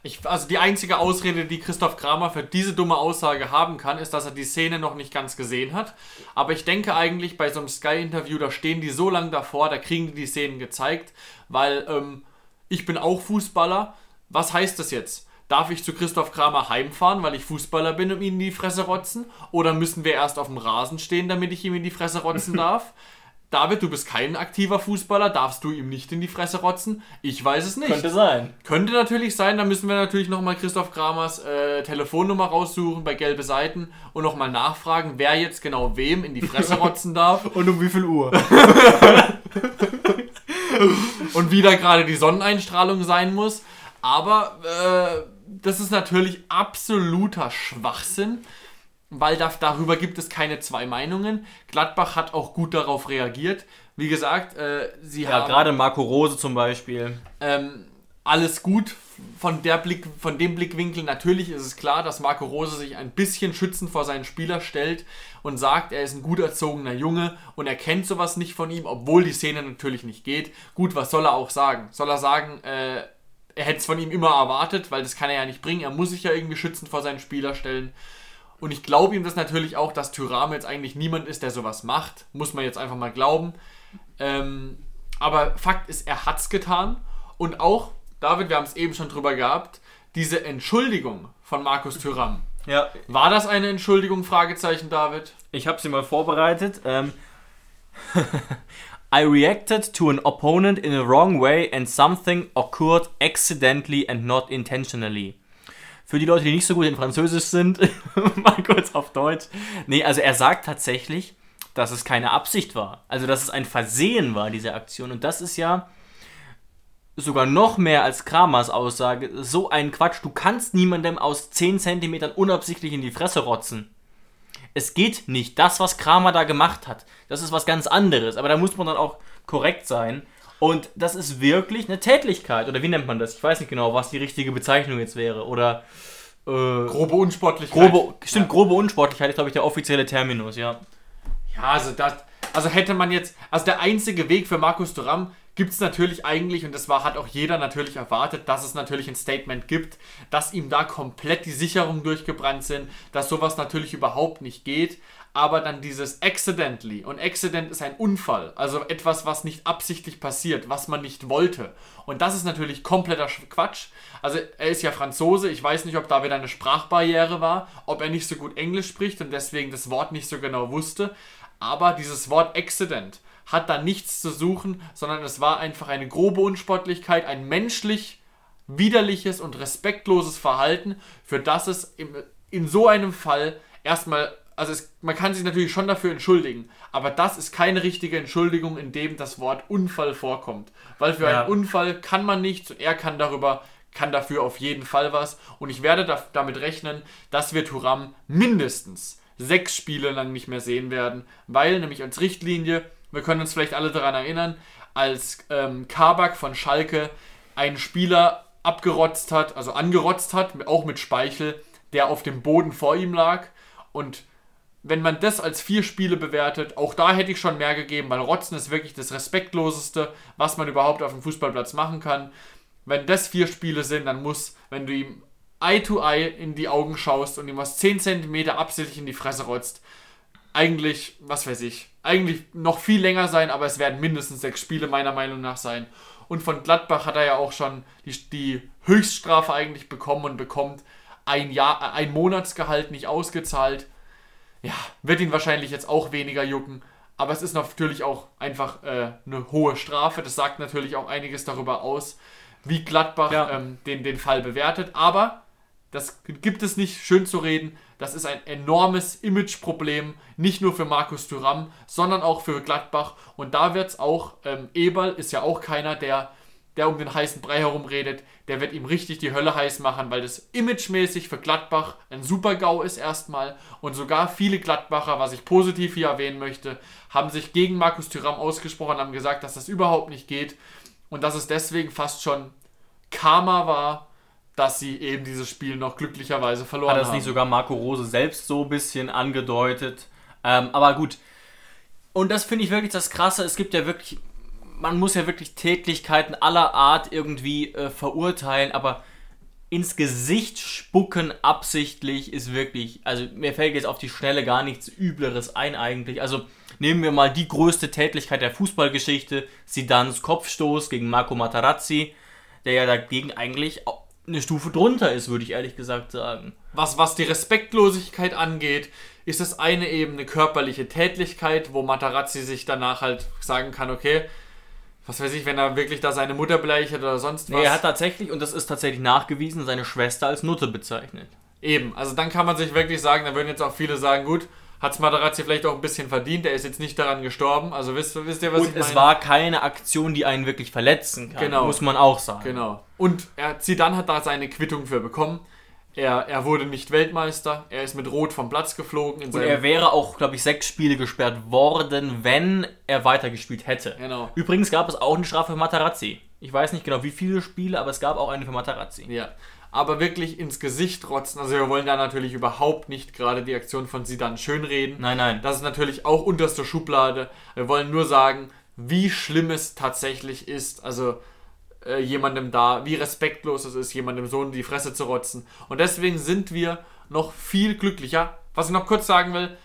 Ich, also die einzige Ausrede, die Christoph Kramer für diese dumme Aussage haben kann, ist, dass er die Szene noch nicht ganz gesehen hat. Aber ich denke eigentlich, bei so einem Sky-Interview, da stehen die so lange davor, da kriegen die die Szenen gezeigt, weil ähm, ich bin auch Fußballer. Was heißt das jetzt? Darf ich zu Christoph Kramer heimfahren, weil ich Fußballer bin und ihm in die Fresse rotzen? Oder müssen wir erst auf dem Rasen stehen, damit ich ihm in die Fresse rotzen darf? David, du bist kein aktiver Fußballer, darfst du ihm nicht in die Fresse rotzen? Ich weiß es nicht. Könnte sein. Könnte natürlich sein, da müssen wir natürlich nochmal Christoph Kramers äh, Telefonnummer raussuchen bei gelbe Seiten und nochmal nachfragen, wer jetzt genau wem in die Fresse rotzen darf. und um wie viel Uhr. und wie da gerade die Sonneneinstrahlung sein muss. Aber äh, das ist natürlich absoluter Schwachsinn weil da, darüber gibt es keine zwei Meinungen. Gladbach hat auch gut darauf reagiert. Wie gesagt, äh, sie ja, haben. Ja, gerade Marco Rose zum Beispiel. Ähm, alles gut von, der Blick, von dem Blickwinkel. Natürlich ist es klar, dass Marco Rose sich ein bisschen schützend vor seinen Spieler stellt und sagt, er ist ein gut erzogener Junge und er kennt sowas nicht von ihm, obwohl die Szene natürlich nicht geht. Gut, was soll er auch sagen? Soll er sagen, äh, er hätte es von ihm immer erwartet, weil das kann er ja nicht bringen. Er muss sich ja irgendwie schützend vor seinen Spieler stellen. Und ich glaube ihm das natürlich auch, dass Tyram jetzt eigentlich niemand ist, der sowas macht. Muss man jetzt einfach mal glauben. Ähm, aber Fakt ist, er hat es getan. Und auch, David, wir haben es eben schon drüber gehabt, diese Entschuldigung von Markus Thüram. Ja. War das eine Entschuldigung? Fragezeichen, David. Ich habe sie mal vorbereitet. Ähm, I reacted to an opponent in a wrong way and something occurred accidentally and not intentionally. Für die Leute, die nicht so gut in Französisch sind, mal kurz auf Deutsch. Nee, also er sagt tatsächlich, dass es keine Absicht war. Also, dass es ein Versehen war, diese Aktion. Und das ist ja sogar noch mehr als Kramers Aussage so ein Quatsch. Du kannst niemandem aus 10 cm unabsichtlich in die Fresse rotzen. Es geht nicht. Das, was Kramer da gemacht hat, das ist was ganz anderes. Aber da muss man dann auch korrekt sein. Und das ist wirklich eine Tätlichkeit. Oder wie nennt man das? Ich weiß nicht genau, was die richtige Bezeichnung jetzt wäre. Oder. Äh, grobe Unsportlichkeit. Grobe, stimmt, ja. grobe Unsportlichkeit ist, glaube ich, der offizielle Terminus, ja. Ja, also das. Also hätte man jetzt. Also der einzige Weg für Markus Thuram gibt es natürlich eigentlich, und das war, hat auch jeder natürlich erwartet, dass es natürlich ein Statement gibt, dass ihm da komplett die Sicherungen durchgebrannt sind, dass sowas natürlich überhaupt nicht geht aber dann dieses accidentally und accident ist ein Unfall, also etwas, was nicht absichtlich passiert, was man nicht wollte. Und das ist natürlich kompletter Quatsch. Also er ist ja Franzose, ich weiß nicht, ob da wieder eine Sprachbarriere war, ob er nicht so gut Englisch spricht und deswegen das Wort nicht so genau wusste, aber dieses Wort accident hat da nichts zu suchen, sondern es war einfach eine grobe Unsportlichkeit, ein menschlich widerliches und respektloses Verhalten, für das es in so einem Fall erstmal also es, man kann sich natürlich schon dafür entschuldigen, aber das ist keine richtige Entschuldigung, in dem das Wort Unfall vorkommt. Weil für ja. einen Unfall kann man nichts und er kann darüber, kann dafür auf jeden Fall was. Und ich werde da, damit rechnen, dass wir Turam mindestens sechs Spiele lang nicht mehr sehen werden, weil nämlich als Richtlinie, wir können uns vielleicht alle daran erinnern, als ähm, Kabak von Schalke einen Spieler abgerotzt hat, also angerotzt hat, auch mit Speichel, der auf dem Boden vor ihm lag und wenn man das als vier Spiele bewertet, auch da hätte ich schon mehr gegeben, weil Rotzen ist wirklich das Respektloseste, was man überhaupt auf dem Fußballplatz machen kann. Wenn das vier Spiele sind, dann muss, wenn du ihm Eye to Eye in die Augen schaust und ihm was 10 cm absichtlich in die Fresse rotzt, eigentlich, was weiß ich, eigentlich noch viel länger sein, aber es werden mindestens sechs Spiele meiner Meinung nach sein. Und von Gladbach hat er ja auch schon die, die Höchststrafe eigentlich bekommen und bekommt ein Jahr, ein Monatsgehalt nicht ausgezahlt ja, wird ihn wahrscheinlich jetzt auch weniger jucken. Aber es ist natürlich auch einfach äh, eine hohe Strafe. Das sagt natürlich auch einiges darüber aus, wie Gladbach ja. ähm, den, den Fall bewertet. Aber das gibt es nicht schön zu reden. Das ist ein enormes Imageproblem, nicht nur für Markus Thuram, sondern auch für Gladbach. Und da wird es auch, ähm, Eberl ist ja auch keiner, der der um den heißen Brei herum redet, der wird ihm richtig die Hölle heiß machen, weil das imagemäßig für Gladbach ein super GAU ist erstmal. Und sogar viele Gladbacher, was ich positiv hier erwähnen möchte, haben sich gegen Markus Thüram ausgesprochen, haben gesagt, dass das überhaupt nicht geht und dass es deswegen fast schon Karma war, dass sie eben dieses Spiel noch glücklicherweise verloren haben. Hat das haben. nicht sogar Marco Rose selbst so ein bisschen angedeutet? Ähm, aber gut. Und das finde ich wirklich das Krasse. Es gibt ja wirklich man muss ja wirklich Tätlichkeiten aller Art irgendwie äh, verurteilen, aber ins Gesicht spucken absichtlich ist wirklich, also mir fällt jetzt auf die Schnelle gar nichts Übleres ein eigentlich. Also nehmen wir mal die größte Tätlichkeit der Fußballgeschichte, Sidans Kopfstoß gegen Marco Materazzi, der ja dagegen eigentlich eine Stufe drunter ist, würde ich ehrlich gesagt sagen. Was, was die Respektlosigkeit angeht, ist das eine eben eine körperliche Tätlichkeit, wo Materazzi sich danach halt sagen kann, okay, was weiß ich, wenn er wirklich da seine Mutter beleidigt oder sonst was. Nee, er hat tatsächlich, und das ist tatsächlich nachgewiesen, seine Schwester als Nutte bezeichnet. Eben, also dann kann man sich wirklich sagen, da würden jetzt auch viele sagen, gut, hat Materazzi vielleicht auch ein bisschen verdient, er ist jetzt nicht daran gestorben, also wisst, wisst ihr, was und ich meine? es war keine Aktion, die einen wirklich verletzen kann, genau. muss man auch sagen. Genau. Und er, Zidane hat da seine Quittung für bekommen. Er, er wurde nicht Weltmeister, er ist mit Rot vom Platz geflogen. und er wäre auch, glaube ich, sechs Spiele gesperrt worden, wenn er weitergespielt hätte. Genau. Übrigens gab es auch eine Strafe für Matarazzi. Ich weiß nicht genau, wie viele Spiele, aber es gab auch eine für Matarazzi. Ja. Aber wirklich ins Gesicht rotzen. Also wir wollen da natürlich überhaupt nicht gerade die Aktion von Sidan schönreden. Nein, nein. Das ist natürlich auch unterste Schublade. Wir wollen nur sagen, wie schlimm es tatsächlich ist. Also äh, jemandem da, wie respektlos es ist, jemandem so in die Fresse zu rotzen. Und deswegen sind wir noch viel glücklicher. Was ich noch kurz sagen will,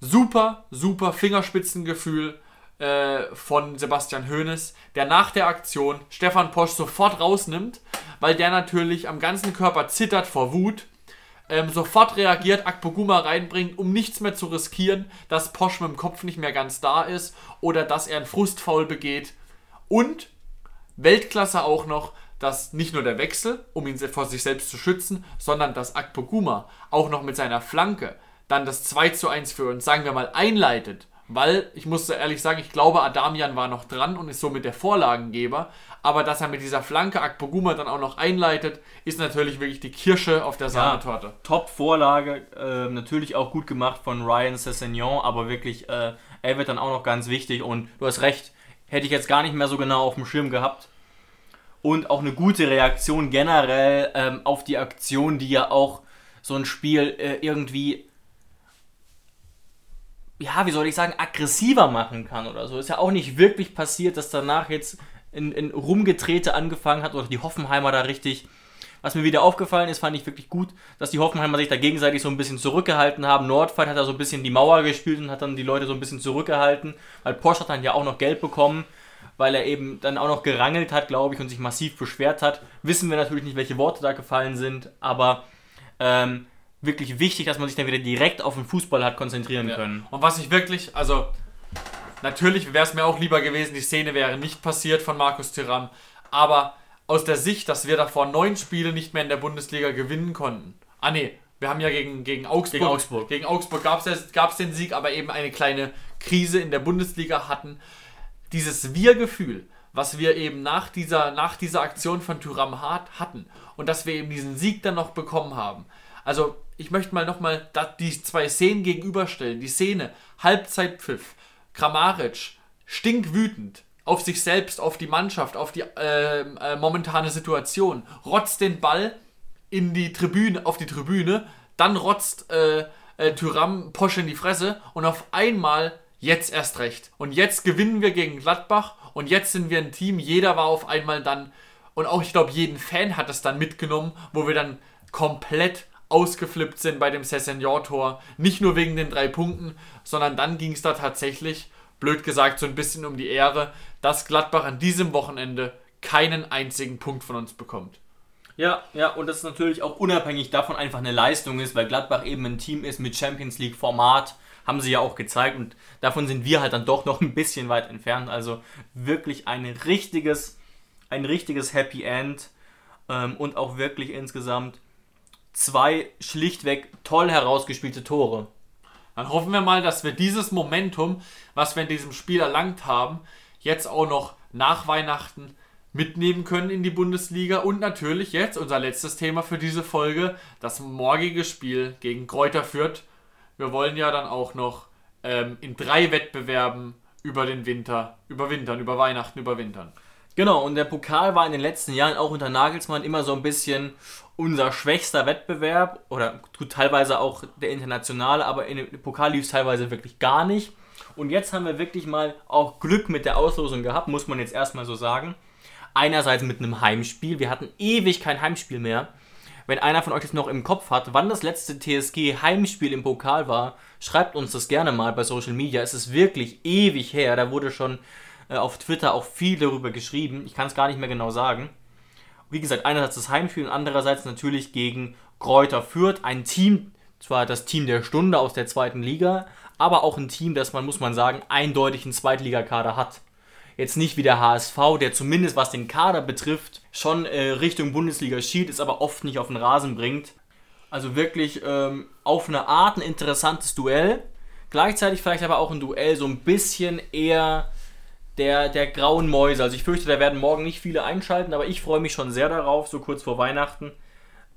super, super Fingerspitzengefühl äh, von Sebastian Hoeneß, der nach der Aktion Stefan Posch sofort rausnimmt, weil der natürlich am ganzen Körper zittert vor Wut. Ähm, sofort reagiert, Akpoguma reinbringt, um nichts mehr zu riskieren, dass Posch mit dem Kopf nicht mehr ganz da ist oder dass er einen Frustfaul begeht. Und Weltklasse auch noch, dass nicht nur der Wechsel, um ihn vor sich selbst zu schützen, sondern dass Akpoguma auch noch mit seiner Flanke dann das 2 zu 1 für uns, sagen wir mal, einleitet. Weil, ich muss ehrlich sagen, ich glaube, Adamian war noch dran und ist somit der Vorlagengeber. Aber dass er mit dieser Flanke Akpoguma dann auch noch einleitet, ist natürlich wirklich die Kirsche auf der Sahnetorte. Ja, Top-Vorlage, äh, natürlich auch gut gemacht von Ryan Sessegnon, aber wirklich, äh, er wird dann auch noch ganz wichtig. Und du hast recht, hätte ich jetzt gar nicht mehr so genau auf dem Schirm gehabt. Und auch eine gute Reaktion generell ähm, auf die Aktion, die ja auch so ein Spiel äh, irgendwie, ja, wie soll ich sagen, aggressiver machen kann oder so. Ist ja auch nicht wirklich passiert, dass danach jetzt in, in Rumgetrete angefangen hat oder die Hoffenheimer da richtig was mir wieder aufgefallen ist, fand ich wirklich gut, dass die Hoffenheimer sich da gegenseitig so ein bisschen zurückgehalten haben. Nordfight hat da so ein bisschen die Mauer gespielt und hat dann die Leute so ein bisschen zurückgehalten, weil Porsche hat dann ja auch noch Geld bekommen, weil er eben dann auch noch gerangelt hat, glaube ich, und sich massiv beschwert hat. Wissen wir natürlich nicht, welche Worte da gefallen sind, aber ähm, wirklich wichtig, dass man sich dann wieder direkt auf den Fußball hat konzentrieren ja. können. Und was ich wirklich, also natürlich wäre es mir auch lieber gewesen, die Szene wäre nicht passiert von Markus Thuram, aber aus der Sicht, dass wir davor neun Spiele nicht mehr in der Bundesliga gewinnen konnten. Ah nee, wir haben ja gegen, gegen Augsburg. Gegen Augsburg, gegen Augsburg gab es den Sieg, aber eben eine kleine Krise in der Bundesliga hatten. Dieses Wir-Gefühl, was wir eben nach dieser, nach dieser Aktion von Thuram Hart hatten und dass wir eben diesen Sieg dann noch bekommen haben. Also ich möchte mal nochmal die zwei Szenen gegenüberstellen. Die Szene, Halbzeitpfiff, Kramaric, stinkwütend, auf sich selbst, auf die Mannschaft, auf die äh, äh, momentane Situation, rotzt den Ball in die Tribüne, auf die Tribüne, dann rotzt äh, äh, Tyram Posch in die Fresse und auf einmal jetzt erst recht. Und jetzt gewinnen wir gegen Gladbach und jetzt sind wir ein Team, jeder war auf einmal dann und auch ich glaube jeden Fan hat es dann mitgenommen, wo wir dann komplett ausgeflippt sind bei dem Sessignon-Tor. Nicht nur wegen den drei Punkten, sondern dann ging es da tatsächlich blöd gesagt, so ein bisschen um die Ehre, dass Gladbach an diesem Wochenende keinen einzigen Punkt von uns bekommt. Ja, ja, und das ist natürlich auch unabhängig davon einfach eine Leistung ist, weil Gladbach eben ein Team ist mit Champions League Format, haben sie ja auch gezeigt und davon sind wir halt dann doch noch ein bisschen weit entfernt. Also wirklich ein richtiges, ein richtiges Happy End ähm, und auch wirklich insgesamt zwei schlichtweg toll herausgespielte Tore. Dann hoffen wir mal, dass wir dieses Momentum, was wir in diesem Spiel erlangt haben, jetzt auch noch nach Weihnachten mitnehmen können in die Bundesliga. Und natürlich jetzt unser letztes Thema für diese Folge, das morgige Spiel gegen Kräuter Fürth. Wir wollen ja dann auch noch ähm, in drei Wettbewerben über den Winter überwintern, über Weihnachten überwintern. Genau, und der Pokal war in den letzten Jahren auch unter Nagelsmann immer so ein bisschen unser schwächster Wettbewerb oder teilweise auch der internationale, aber in dem Pokal lief es teilweise wirklich gar nicht. Und jetzt haben wir wirklich mal auch Glück mit der Auslosung gehabt, muss man jetzt erstmal so sagen. Einerseits mit einem Heimspiel. Wir hatten ewig kein Heimspiel mehr. Wenn einer von euch das noch im Kopf hat, wann das letzte TSG-Heimspiel im Pokal war, schreibt uns das gerne mal bei Social Media. Es ist wirklich ewig her. Da wurde schon äh, auf Twitter auch viel darüber geschrieben. Ich kann es gar nicht mehr genau sagen. Wie gesagt, einerseits das Heimspiel und andererseits natürlich gegen Kräuter Fürth. Ein Team, zwar das Team der Stunde aus der zweiten Liga, aber auch ein Team, das man, muss man sagen, eindeutig einen Zweitligakader hat jetzt nicht wie der HSV, der zumindest was den Kader betrifft, schon äh, Richtung Bundesliga schielt, es aber oft nicht auf den Rasen bringt. Also wirklich ähm, auf eine Art ein interessantes Duell. Gleichzeitig vielleicht aber auch ein Duell so ein bisschen eher der, der grauen Mäuse. Also ich fürchte, da werden morgen nicht viele einschalten, aber ich freue mich schon sehr darauf, so kurz vor Weihnachten.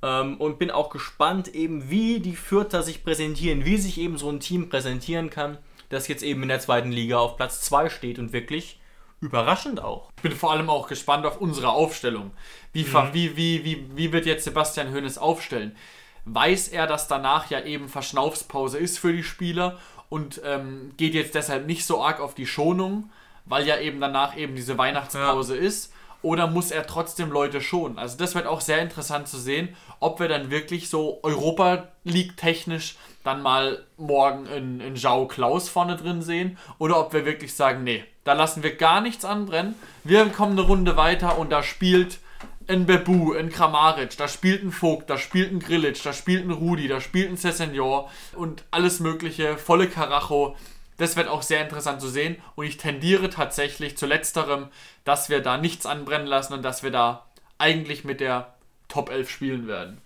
Ähm, und bin auch gespannt eben, wie die Fürther sich präsentieren, wie sich eben so ein Team präsentieren kann, das jetzt eben in der zweiten Liga auf Platz 2 steht und wirklich Überraschend auch. Ich bin vor allem auch gespannt auf unsere Aufstellung. Wie, mhm. wie, wie, wie, wie wird jetzt Sebastian Hoeneß aufstellen? Weiß er, dass danach ja eben Verschnaufspause ist für die Spieler und ähm, geht jetzt deshalb nicht so arg auf die Schonung, weil ja eben danach eben diese Weihnachtspause ja. ist? Oder muss er trotzdem Leute schonen? Also das wird auch sehr interessant zu sehen, ob wir dann wirklich so Europa League technisch dann mal morgen in, in Jao Klaus vorne drin sehen oder ob wir wirklich sagen, nee, da lassen wir gar nichts anbrennen. Wir kommen eine Runde weiter und da spielt ein Bebu, ein Kramaric, da spielt ein Vogt, da spielt ein Grillic, da spielt ein Rudi, da spielt ein Cessenor und alles mögliche, volle Karacho. Das wird auch sehr interessant zu sehen und ich tendiere tatsächlich zu letzterem, dass wir da nichts anbrennen lassen und dass wir da eigentlich mit der Top 11 spielen werden.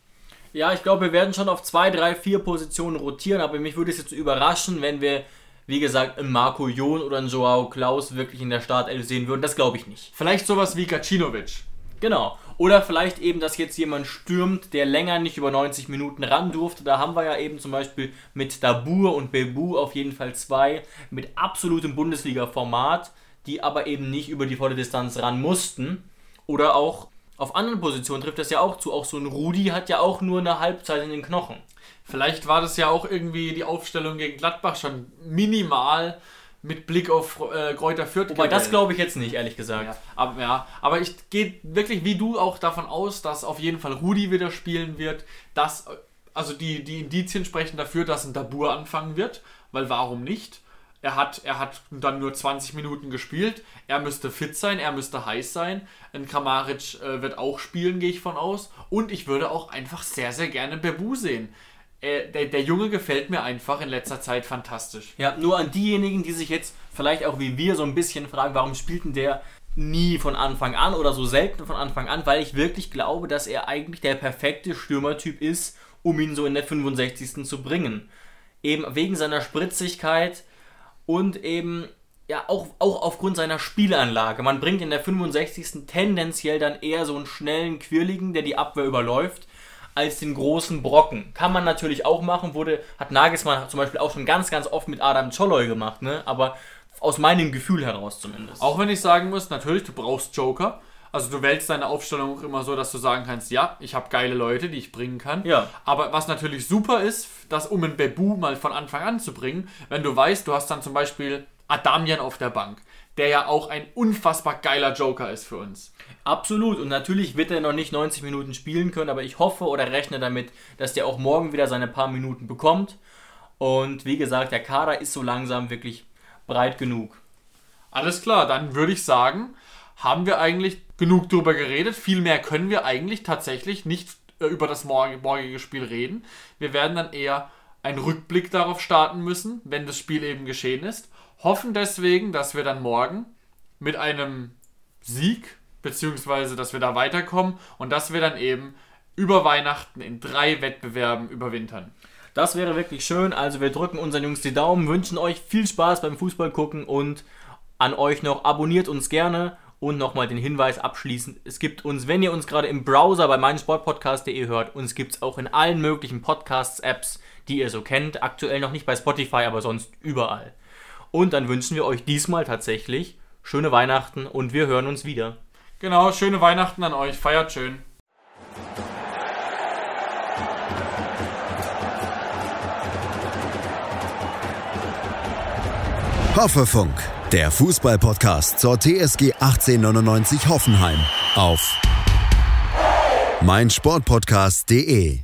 Ja, ich glaube, wir werden schon auf 2, 3, 4 Positionen rotieren, aber mich würde es jetzt überraschen, wenn wir, wie gesagt, einen Marco Jon oder einen Joao Klaus wirklich in der Startelf sehen würden. Das glaube ich nicht. Vielleicht sowas wie Gacinovic. Genau. Oder vielleicht eben, dass jetzt jemand stürmt, der länger nicht über 90 Minuten ran durfte. Da haben wir ja eben zum Beispiel mit Dabur und Bebu auf jeden Fall zwei mit absolutem Bundesliga-Format, die aber eben nicht über die volle Distanz ran mussten. Oder auch auf anderen Positionen trifft das ja auch zu. Auch so ein Rudi hat ja auch nur eine Halbzeit in den Knochen. Vielleicht war das ja auch irgendwie die Aufstellung gegen Gladbach schon minimal mit Blick auf äh, Kräuter Fürth. Wobei, das glaube ich jetzt nicht, ehrlich gesagt. Ja, aber, ja, aber ich gehe wirklich wie du auch davon aus, dass auf jeden Fall Rudi wieder spielen wird. Dass, also die, die Indizien sprechen dafür, dass ein Dabur anfangen wird, weil warum nicht? Er hat, er hat dann nur 20 Minuten gespielt. Er müsste fit sein, er müsste heiß sein. Ein Kramaric äh, wird auch spielen, gehe ich von aus. Und ich würde auch einfach sehr, sehr gerne Bebu sehen. Äh, der, der Junge gefällt mir einfach in letzter Zeit fantastisch. Ja, nur an diejenigen, die sich jetzt vielleicht auch wie wir so ein bisschen fragen, warum spielt denn der nie von Anfang an oder so selten von Anfang an, weil ich wirklich glaube, dass er eigentlich der perfekte Stürmertyp ist, um ihn so in der 65. zu bringen. Eben wegen seiner Spritzigkeit, und eben ja auch, auch aufgrund seiner Spielanlage. Man bringt in der 65. tendenziell dann eher so einen schnellen Quirligen, der die Abwehr überläuft, als den großen Brocken. Kann man natürlich auch machen, wurde, hat Nagelsmann zum Beispiel auch schon ganz, ganz oft mit Adam Czolloy gemacht, ne? aber aus meinem Gefühl heraus zumindest. Auch wenn ich sagen muss, natürlich, du brauchst Joker. Also du wählst deine Aufstellung auch immer so, dass du sagen kannst, ja, ich habe geile Leute, die ich bringen kann. Ja. Aber was natürlich super ist, das um einen Bebu mal von Anfang an zu bringen, wenn du weißt, du hast dann zum Beispiel Adamian auf der Bank, der ja auch ein unfassbar geiler Joker ist für uns. Absolut. Und natürlich wird er noch nicht 90 Minuten spielen können, aber ich hoffe oder rechne damit, dass der auch morgen wieder seine paar Minuten bekommt. Und wie gesagt, der Kader ist so langsam wirklich breit genug. Alles klar, dann würde ich sagen, haben wir eigentlich genug drüber geredet. Viel mehr können wir eigentlich tatsächlich nicht äh, über das morgige Spiel reden. Wir werden dann eher einen Rückblick darauf starten müssen, wenn das Spiel eben geschehen ist. Hoffen deswegen, dass wir dann morgen mit einem Sieg, beziehungsweise dass wir da weiterkommen und dass wir dann eben über Weihnachten in drei Wettbewerben überwintern. Das wäre wirklich schön. Also wir drücken unseren Jungs die Daumen, wünschen euch viel Spaß beim Fußball gucken und an euch noch abonniert uns gerne Und nochmal den Hinweis abschließend, es gibt uns, wenn ihr uns gerade im Browser bei meinsportpodcast.de hört, uns gibt es auch in allen möglichen Podcasts-Apps, die ihr so kennt. Aktuell noch nicht bei Spotify, aber sonst überall. Und dann wünschen wir euch diesmal tatsächlich schöne Weihnachten und wir hören uns wieder. Genau, schöne Weihnachten an euch. Feiert schön. Hoffefunk, der Fußballpodcast zur TSG 1899 Hoffenheim auf meinsportpodcast.de